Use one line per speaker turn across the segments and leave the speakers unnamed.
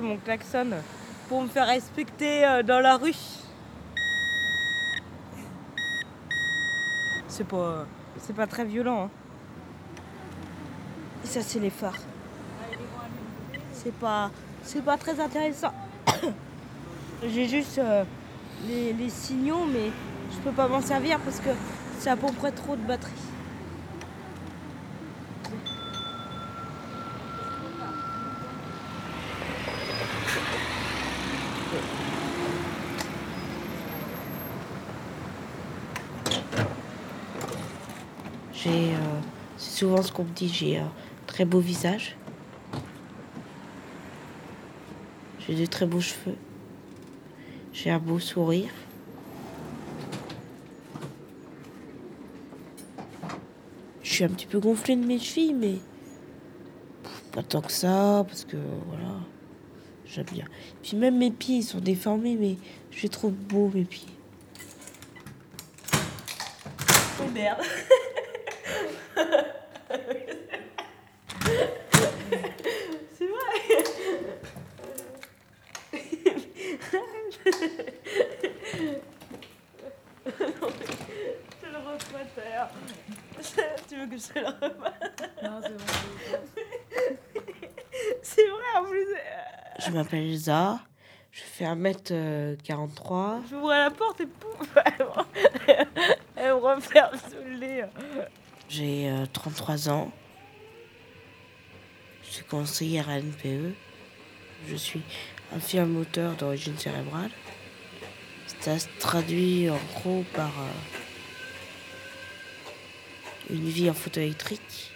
mon klaxon pour me faire respecter euh, dans la rue. C'est pas, c'est pas très violent. Hein. Ça, c'est les phares. C'est pas, pas très intéressant. J'ai juste euh, les, signaux, mais je peux pas m'en servir parce que peu près trop de batterie. Euh, c'est souvent ce qu'on me dit, j'ai un très beau visage. J'ai de très beaux cheveux. J'ai un beau sourire. Je suis un petit peu gonflée de mes chevilles, mais pas tant que ça, parce que voilà, j'aime bien. Puis même mes pieds, ils sont déformés, mais je les trouve beaux, mes pieds. Oh merde C'est vrai Non, je le refasse terre. Tu veux que je te le refasse
Non, c'est bon.
C'est vrai en plus. Je m'appelle Elsa. Je fais 1m43. J'ouvre la porte et pouf Elle me referme sous le nez. J'ai euh, 33 ans. Je suis conseillère à NPE. Je suis infirme moteur d'origine cérébrale. Ça se traduit en gros par euh, une vie en fauteuil électrique.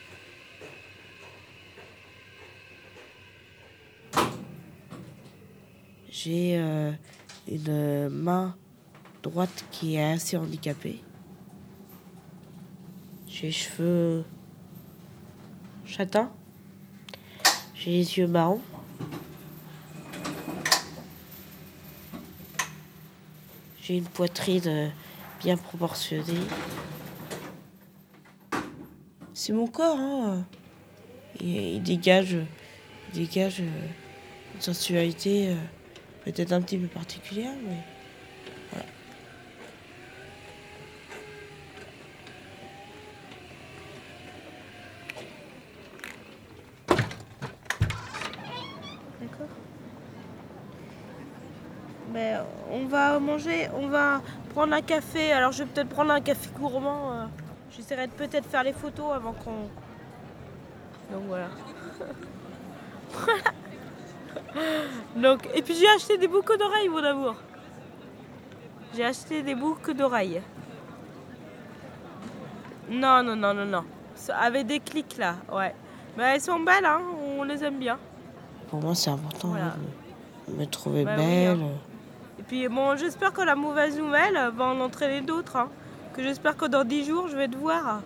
J'ai euh, une main droite qui est assez handicapée. Cheveux châtains. J'ai les yeux marrons. J'ai une poitrine bien proportionnée. C'est mon corps, hein. Il, il dégage, il dégage une sensualité euh, peut-être un petit peu particulière, mais Mais on va manger, on va prendre un café. Alors je vais peut-être prendre un café gourmand. euh. J'essaierai de peut-être faire les photos avant qu'on. Donc voilà. Donc, et puis j'ai acheté des boucles d'oreilles, mon amour. J'ai acheté des boucles d'oreilles. Non, non, non, non, non. Avec des clics là, ouais. Mais elles sont belles, hein. On les aime bien. Pour moi, c'est important
Voilà.
de me trouver
Bah oui,
belle.
hein.
Et puis bon, j'espère que la mauvaise nouvelle va en entraîner d'autres. hein. Que j'espère que dans 10 jours, je vais te voir.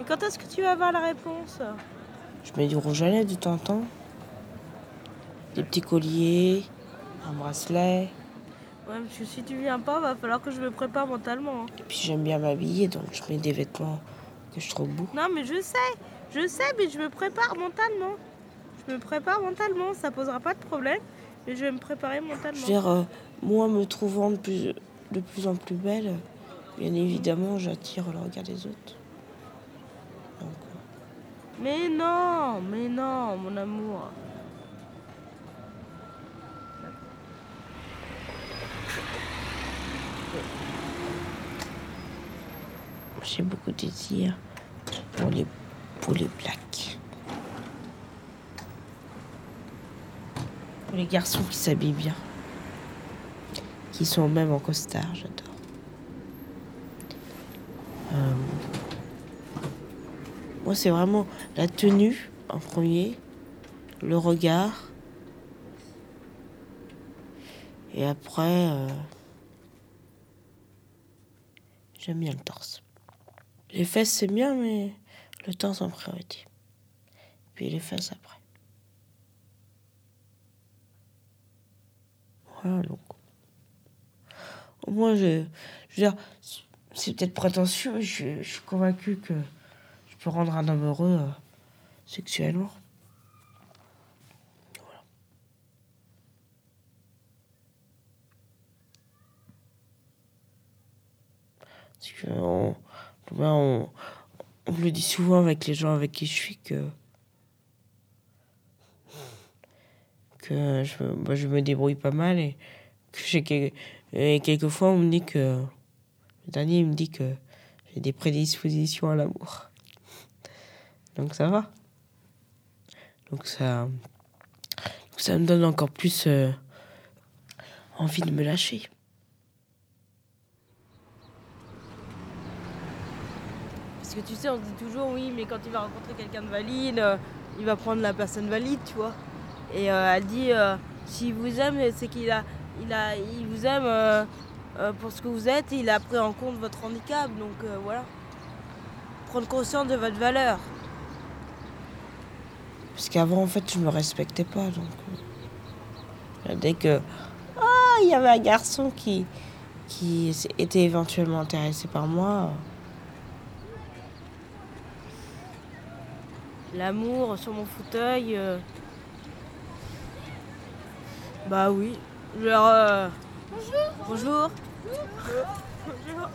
Et quand est-ce que tu vas avoir la réponse? Je mets du rouge à lèvres de temps en temps. Des petits colliers, un bracelet. Ouais, parce que si tu viens pas, va falloir que je me prépare mentalement. Et puis j'aime bien m'habiller, donc je mets des vêtements que je trouve beaux. Non, mais je sais, je sais, mais je me prépare mentalement. Je me prépare mentalement, ça posera pas de problème, mais je vais me préparer mentalement. Je veux dire, euh, moi me trouvant de plus, de plus en plus belle, bien évidemment, j'attire le regard des autres. Donc, euh. Mais non, mais non, mon amour. J'ai beaucoup de désir pour les, les. Pour les garçons qui s'habillent bien. Qui sont même en costard, j'adore. Euh, moi, c'est vraiment la tenue en premier, le regard. Et après, euh, j'aime bien le torse. Les fesses, c'est bien, mais le temps en priorité, puis les fesses après. Voilà, donc. Au moins, je, je veux dire, c'est peut-être prétentieux, je, je suis convaincu que je peux rendre un homme heureux euh, sexuellement. Voilà. Parce que on, on me le dit souvent avec les gens avec qui je suis que que je, me débrouille pas mal et que j'ai quelquefois on me dit que le dernier me dit que j'ai des prédispositions à l'amour. Donc ça va. Donc ça ça me donne encore plus euh, envie de me lâcher
Parce que tu sais, on se dit toujours, oui, mais quand il va rencontrer quelqu'un de valide, euh, il va prendre la personne valide, tu vois. Et euh, elle dit, euh, s'il vous aime, c'est qu'il a, il a, il vous aime pour ce que vous êtes, et il a pris en compte votre handicap. Donc voilà. Prendre conscience de votre valeur.
Parce qu'avant, en fait, je me respectais pas. Donc, dès que, ah, il y avait un garçon qui, qui était éventuellement intéressé par moi.
L'amour sur mon fauteuil. Euh. Bah oui. Genre. Euh, bonjour. Bonjour. Bonjour.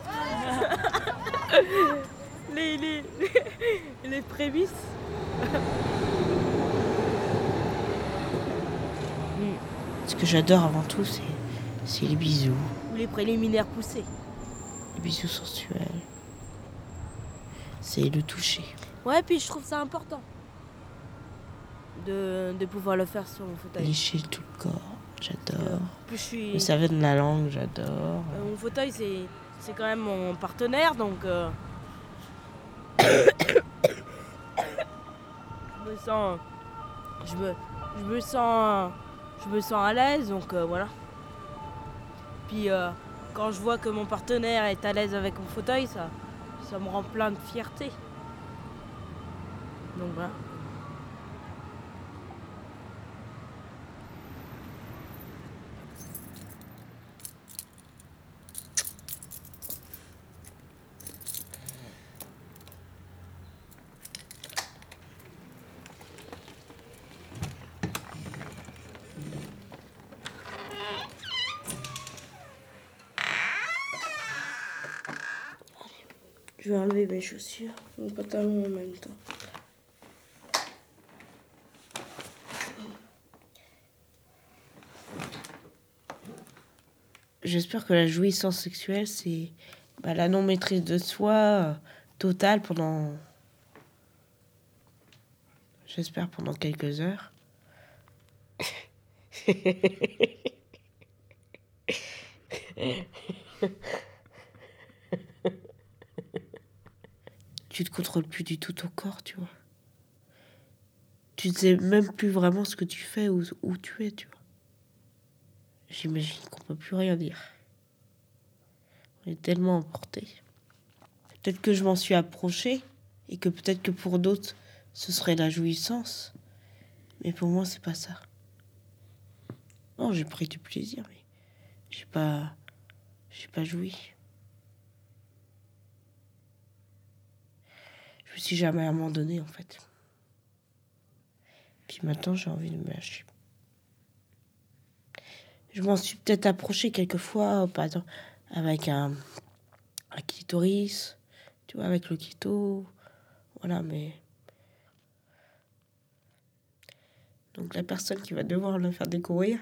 les, les, les prémices.
Ce que j'adore avant tout, c'est les bisous.
Ou les préliminaires poussés.
Les bisous sensuels. C'est le toucher.
Ouais, puis je trouve ça important de, de pouvoir le faire sur mon fauteuil.
Lécher tout le corps, j'adore. Plus je suis... Le saveur de la langue, j'adore.
Euh, mon fauteuil, c'est, c'est quand même mon partenaire, donc euh, je me sens, je me, je me sens, je me sens à l'aise, donc euh, voilà. Puis quand je vois que mon partenaire est à l'aise avec mon fauteuil, ça, ça me rend plein de fierté. Donc voilà.
Je vais enlever mes chaussures, mon pantalon en même temps. J'espère que la jouissance sexuelle, c'est bah, la non-maîtrise de soi euh, totale pendant. J'espère pendant quelques heures. tu te contrôles plus du tout ton corps, tu vois. Tu ne sais même plus vraiment ce que tu fais ou où tu es, tu vois. J'imagine qu'on peut plus rien dire. On est tellement emporté. Peut-être que je m'en suis approché et que peut-être que pour d'autres ce serait la jouissance, mais pour moi c'est pas ça. Non, j'ai pris du plaisir, mais j'ai pas, j'ai pas joui. Je me suis jamais abandonné en fait. Puis maintenant j'ai envie de me lâcher. Je m'en suis peut-être approché quelquefois, par exemple, avec un, un tu vois, avec le clito. Voilà, mais. Donc la personne qui va devoir le faire découvrir,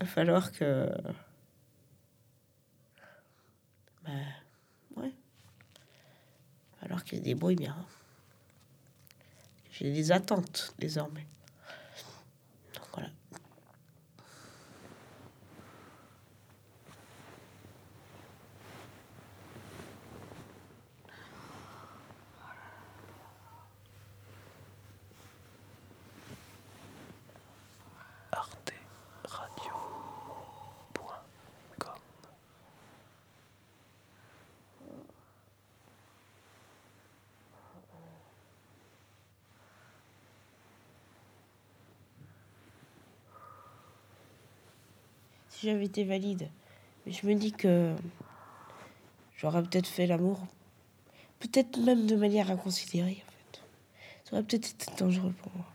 va falloir que. Bah, ouais. Il va falloir qu'il débrouille bien. J'ai des attentes désormais. J'avais été valide. Mais je me dis que j'aurais peut-être fait l'amour, peut-être même de manière inconsidérée en fait. Ça aurait peut-être été dangereux pour moi.